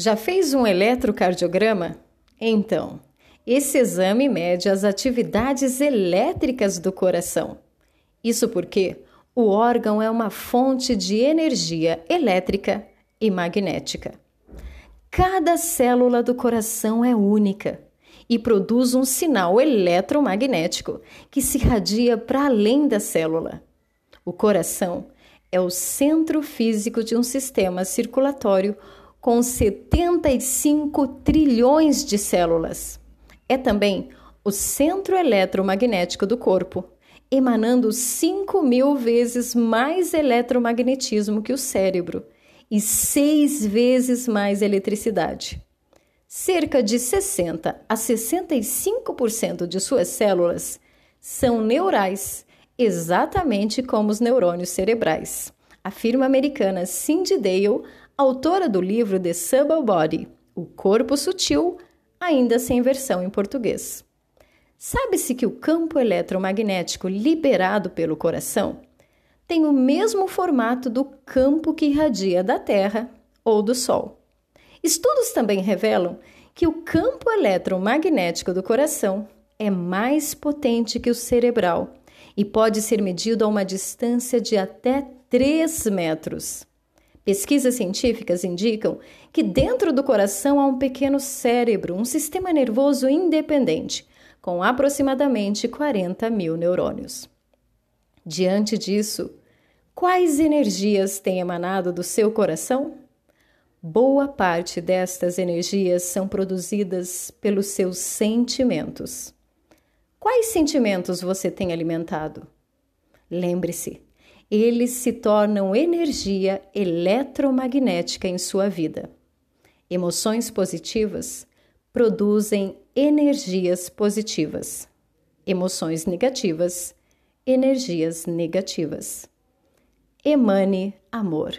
Já fez um eletrocardiograma? Então, esse exame mede as atividades elétricas do coração. Isso porque o órgão é uma fonte de energia elétrica e magnética. Cada célula do coração é única e produz um sinal eletromagnético que se radia para além da célula. O coração é o centro físico de um sistema circulatório com 75 trilhões de células. É também o centro eletromagnético do corpo, emanando 5 mil vezes mais eletromagnetismo que o cérebro e seis vezes mais eletricidade. Cerca de 60 a 65% de suas células são neurais, exatamente como os neurônios cerebrais. A firma americana Cindy Dale autora do livro The Subtle Body, O Corpo Sutil, ainda sem versão em português. Sabe-se que o campo eletromagnético liberado pelo coração tem o mesmo formato do campo que irradia da Terra ou do Sol. Estudos também revelam que o campo eletromagnético do coração é mais potente que o cerebral e pode ser medido a uma distância de até 3 metros. Pesquisas científicas indicam que dentro do coração há um pequeno cérebro, um sistema nervoso independente, com aproximadamente 40 mil neurônios. Diante disso, quais energias têm emanado do seu coração? Boa parte destas energias são produzidas pelos seus sentimentos. Quais sentimentos você tem alimentado? Lembre-se, eles se tornam energia eletromagnética em sua vida. Emoções positivas produzem energias positivas. Emoções negativas, energias negativas. Emane amor.